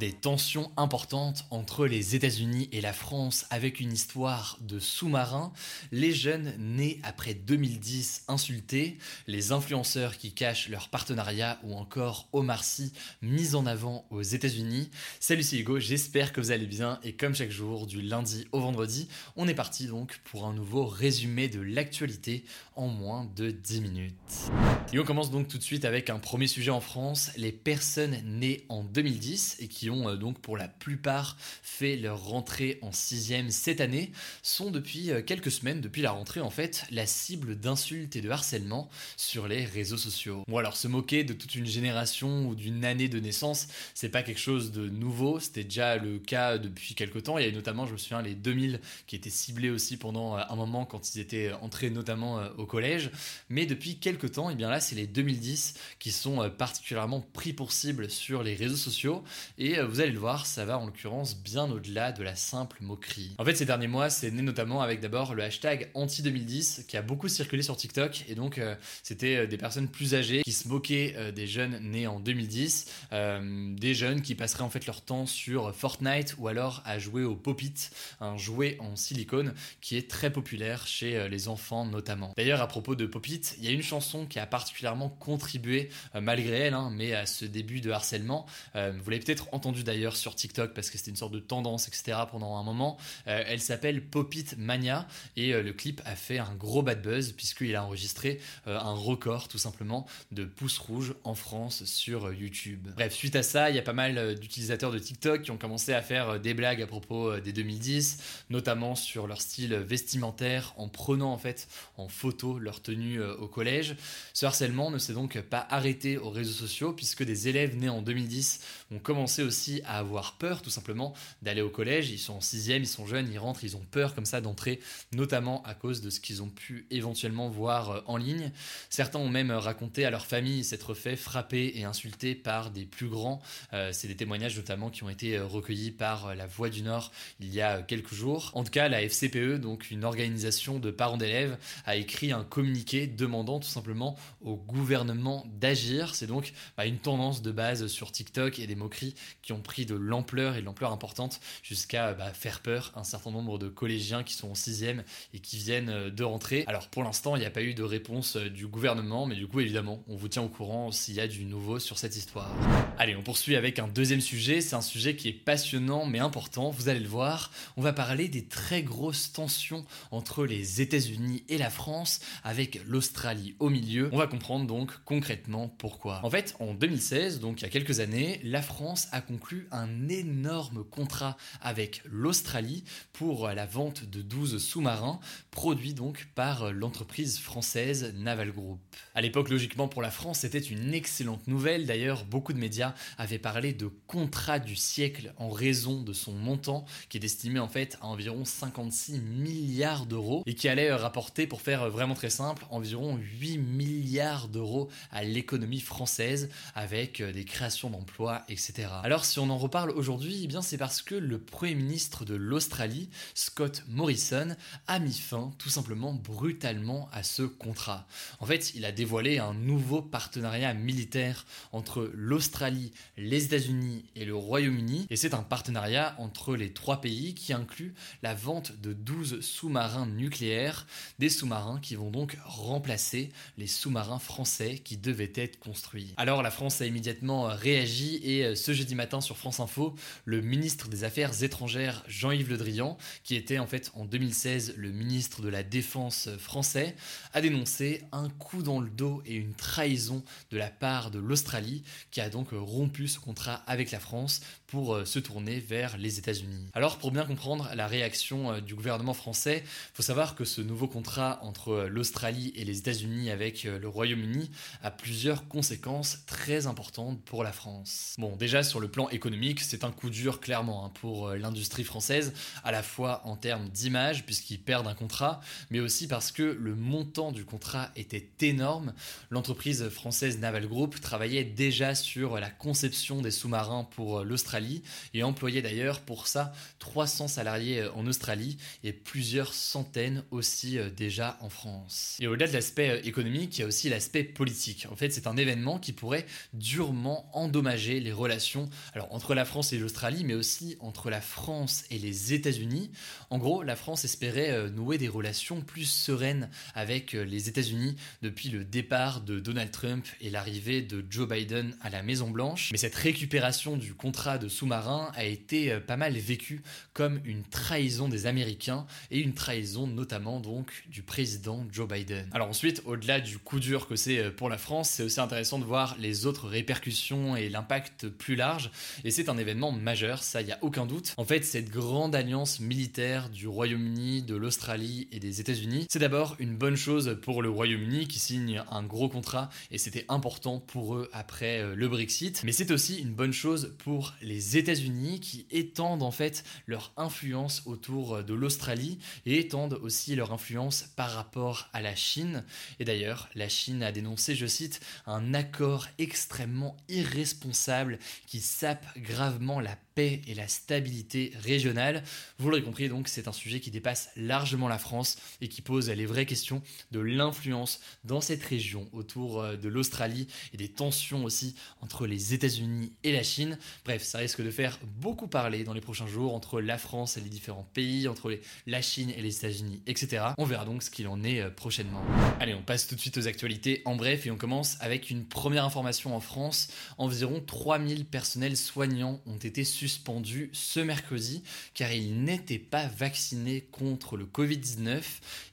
Des tensions importantes entre les États-Unis et la France avec une histoire de sous-marins, les jeunes nés après 2010 insultés, les influenceurs qui cachent leur partenariat ou encore Omar Sy mis en avant aux États-Unis. Salut c'est Hugo, j'espère que vous allez bien et comme chaque jour du lundi au vendredi, on est parti donc pour un nouveau résumé de l'actualité en moins de 10 minutes. Et on commence donc tout de suite avec un premier sujet en France, les personnes nées en 2010 et qui euh, donc pour la plupart fait leur rentrée en sixième cette année, sont depuis euh, quelques semaines, depuis la rentrée en fait, la cible d'insultes et de harcèlement sur les réseaux sociaux. Bon alors se moquer de toute une génération ou d'une année de naissance, c'est pas quelque chose de nouveau, c'était déjà le cas depuis quelques temps. Il y a notamment, je me souviens, les 2000 qui étaient ciblés aussi pendant euh, un moment quand ils étaient entrés notamment au collège. Mais depuis quelques temps, et bien là, c'est les 2010 qui sont particulièrement pris pour cible sur les réseaux sociaux. Et vous allez le voir, ça va en l'occurrence bien au-delà de la simple moquerie. En fait, ces derniers mois, c'est né notamment avec d'abord le hashtag anti-2010 qui a beaucoup circulé sur TikTok. Et donc, euh, c'était euh, des personnes plus âgées qui se moquaient euh, des jeunes nés en 2010, des jeunes qui passeraient en fait leur temps sur Fortnite ou alors à jouer au Pop-It, un jouet en silicone qui est très populaire chez les enfants notamment. D'ailleurs, à propos de Pop-It, il y a une chanson qui a particulièrement contribué, malgré elle, hein, mais à ce début de harcèlement. vous l'avez peut-être entendu d'ailleurs sur TikTok parce que c'était une sorte de tendance, etc. pendant un moment. Euh, elle s'appelle Popit Mania et euh, le clip a fait un gros bad buzz puisqu'il a enregistré euh, un record tout simplement de pouces rouges en France sur YouTube. Bref, suite à ça, il y a pas mal d'utilisateurs de TikTok qui ont commencé à faire des blagues à propos des 2010, notamment sur leur style vestimentaire en prenant en fait en photo leur tenue au collège. Ce harcèlement ne s'est donc pas arrêté aux réseaux sociaux puisque des élèves nés en 2010 ont commencé aussi à avoir peur tout simplement d'aller au collège. Ils sont en sixième, ils sont jeunes, ils rentrent, ils ont peur comme ça d'entrer, notamment à cause de ce qu'ils ont pu éventuellement voir euh, en ligne. Certains ont même raconté à leur famille s'être fait frapper et insulter par des plus grands. Euh, c'est des témoignages notamment qui ont été euh, recueillis par la Voix du Nord il y a quelques jours. En tout cas, la FCPE, donc une organisation de parents d'élèves, a écrit un communiqué demandant tout simplement au gouvernement d'agir. C'est donc bah, une tendance de base sur TikTok et des moqueries qui ont pris de l'ampleur et de l'ampleur importante jusqu'à bah, faire peur un certain nombre de collégiens qui sont en sixième et qui viennent euh, de rentrer. Alors pour l'instant, il n'y a pas eu de réponse euh, du gouvernement, mais du coup évidemment, on vous tient au courant s'il y a du nouveau sur cette histoire. Allez, on poursuit avec un deuxième sujet. C'est un sujet qui est passionnant mais important. Vous allez le voir. On va parler des très grosses tensions entre les États-Unis et la France, avec l'Australie au milieu. On va comprendre donc concrètement pourquoi. En fait, en 2016, donc il y a quelques années, la France a conclu un énorme contrat avec l'Australie pour la vente de 12 sous-marins, produits donc par l'entreprise française Naval Group. À l'époque, logiquement pour la France, c'était une excellente nouvelle. D'ailleurs, beaucoup de médias avaient parlé de contrat du siècle en raison de son montant, qui est estimé en fait à environ 56 milliards d'euros et qui allait rapporter, pour faire vraiment très simple, environ 8 milliards d'euros à l'économie française avec des créations d'emplois, etc. Alors, si on en reparle aujourd'hui, eh bien c'est parce que le Premier ministre de l'Australie, Scott Morrison, a mis fin tout simplement brutalement à ce contrat. En fait, il a dévoilé un nouveau partenariat militaire entre l'Australie, les États-Unis et le Royaume-Uni, et c'est un partenariat entre les trois pays qui inclut la vente de 12 sous-marins nucléaires, des sous-marins qui vont donc remplacer les sous-marins français qui devaient être construits. Alors la France a immédiatement réagi et euh, ce jeudi matin, sur France Info, le ministre des Affaires étrangères Jean-Yves Le Drian, qui était en fait en 2016 le ministre de la Défense français, a dénoncé un coup dans le dos et une trahison de la part de l'Australie, qui a donc rompu ce contrat avec la France pour euh, se tourner vers les États-Unis. Alors pour bien comprendre la réaction euh, du gouvernement français, faut savoir que ce nouveau contrat entre euh, l'Australie et les États-Unis avec le Royaume-Uni a plusieurs conséquences très importantes pour la France. Bon, déjà sur le plan économique, c'est un coup dur clairement hein, pour l'industrie française, à la fois en termes d'image puisqu'ils perdent un contrat, mais aussi parce que le montant du contrat était énorme. L'entreprise française Naval Group travaillait déjà sur la conception des sous-marins pour l'Australie et employait d'ailleurs pour ça 300 salariés euh, en Australie et plusieurs centaines aussi euh, déjà en France. Et au-delà de l'aspect euh, économique, il y a aussi l'aspect politique. En fait, c'est un événement qui pourrait durement endommager les relations alors, entre la France et l'Australie, mais aussi entre la France et les États-Unis. En gros, la France espérait nouer des relations plus sereines avec les États-Unis depuis le départ de Donald Trump et l'arrivée de Joe Biden à la Maison Blanche. Mais cette récupération du contrat de sous-marin a été euh, pas mal vécu comme une trahison des Américains et une trahison notamment donc du président Joe Biden. Alors ensuite, au-delà du coup dur que c'est euh, pour la France, c'est aussi intéressant de voir les autres répercussions et l'impact plus large. Et c'est un événement majeur, ça y a aucun doute. En fait, cette grande alliance militaire du Royaume-Uni, de l'Australie et des États-Unis, c'est d'abord une bonne chose pour le Royaume-Uni qui signe un gros contrat et c'était important pour eux après euh, le Brexit. Mais c'est aussi une bonne chose pour les États-Unis qui étendent en fait leur influence autour de l'Australie et étendent aussi leur influence par rapport à la Chine. Et d'ailleurs, la Chine a dénoncé, je cite, un accord extrêmement irresponsable qui gravement la paix et la stabilité régionale. Vous l'aurez compris, donc c'est un sujet qui dépasse largement la France et qui pose les vraies questions de l'influence dans cette région autour euh, de l'Australie et des tensions aussi entre les États-Unis et la Chine. Bref, ça risque de faire beaucoup parler dans les prochains jours entre la France et les différents pays, entre la Chine et les États-Unis, etc. On verra donc ce qu'il en est euh, prochainement. Allez, on passe tout de suite aux actualités en bref et on commence avec une première information en France. Environ 3000 personnels soignants ont été suspendu ce mercredi car il n'était pas vacciné contre le Covid-19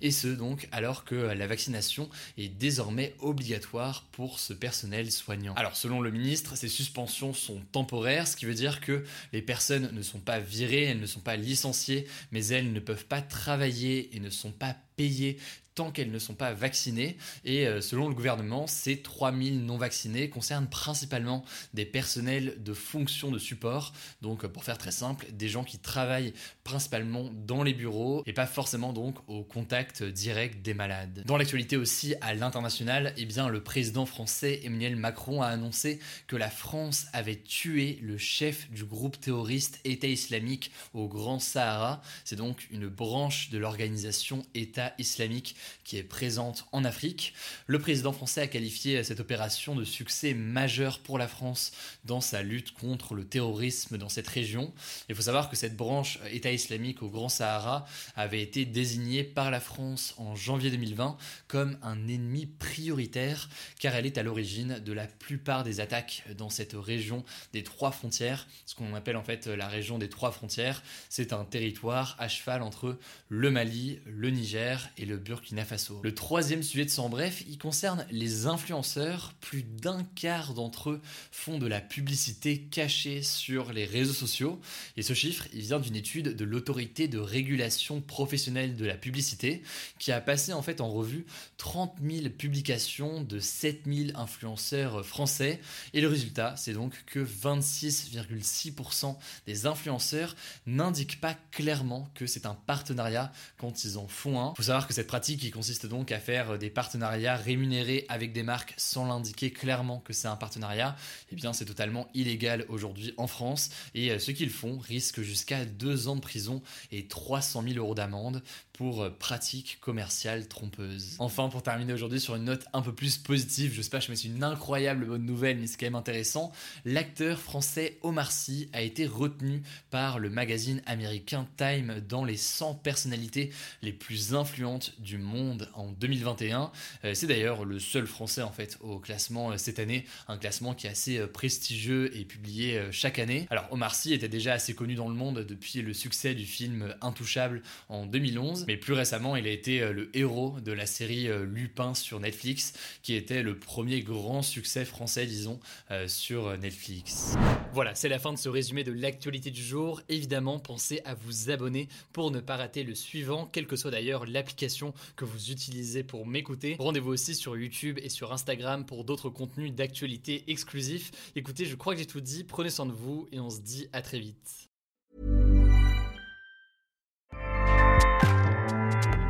et ce donc alors que la vaccination est désormais obligatoire pour ce personnel soignant. Alors selon le ministre, ces suspensions sont temporaires, ce qui veut dire que les personnes ne sont pas virées, elles ne sont pas licenciées, mais elles ne peuvent pas travailler et ne sont pas payées tant qu'elles ne sont pas vaccinées. Et euh, selon le gouvernement, ces 3000 non vaccinés concernent principalement des personnels de fonction de support. Donc pour faire très simple, des gens qui travaillent principalement dans les bureaux et pas forcément donc au contact direct des malades. Dans l'actualité aussi à l'international, eh bien le président français Emmanuel Macron a annoncé que la France avait tué le chef du groupe terroriste État islamique au Grand Sahara. C'est donc une branche de l'organisation État islamique qui est présente en Afrique. Le président français a qualifié cette opération de succès majeur pour la France dans sa lutte contre le terrorisme dans cette région. Il faut savoir que cette branche État islamique au Grand Sahara avait été désignée par la France en janvier 2020 comme un ennemi prioritaire car elle est à l'origine de la plupart des attaques dans cette région des trois frontières, ce qu'on appelle en fait la région des trois frontières. C'est un territoire à cheval entre le Mali, le Niger et le Burkina Le troisième sujet de son bref, il concerne les influenceurs. Plus d'un quart d'entre eux font de la publicité cachée sur les réseaux sociaux. Et ce chiffre, il vient d'une étude de l'autorité de régulation professionnelle de la publicité qui a passé en fait en revue 30 000 publications de 7 000 influenceurs français. Et le résultat, c'est donc que 26,6% des influenceurs n'indiquent pas clairement que c'est un partenariat quand ils en font un. Faut savoir que cette pratique qui consiste donc à faire des partenariats rémunérés avec des marques sans l'indiquer clairement que c'est un partenariat, eh bien c'est totalement illégal aujourd'hui en France. Et euh, ceux qui le font risquent jusqu'à deux ans de prison et 300 000 euros d'amende pour pratiques commerciales trompeuses. Enfin, pour terminer aujourd'hui sur une note un peu plus positive, je sais pas, je me suis une incroyable bonne nouvelle, mais c'est quand même intéressant. L'acteur français Omar Sy a été retenu par le magazine américain Time dans les 100 personnalités les plus influentes du monde en 2021. Euh, c'est d'ailleurs le seul français en fait au classement euh, cette année, un classement qui est assez euh, prestigieux et publié chaque année. Alors Omar Sy était déjà assez connu dans le monde depuis le succès du film Intouchable en 2011, mais plus récemment il a été le héros de la série Lupin sur Netflix, qui était le premier grand succès français disons sur Netflix. Voilà, c'est la fin de ce résumé de l'actualité du jour. Évidemment, pensez à vous abonner pour ne pas rater le suivant, quelle que soit d'ailleurs l'application que vous utilisez pour m'écouter. Rendez-vous aussi sur YouTube et sur Instagram pour d'autres contenus d'actualité exclusifs. Écoutez, je crois que j'ai tout dit, prenez soin de vous et on se dit à très vite.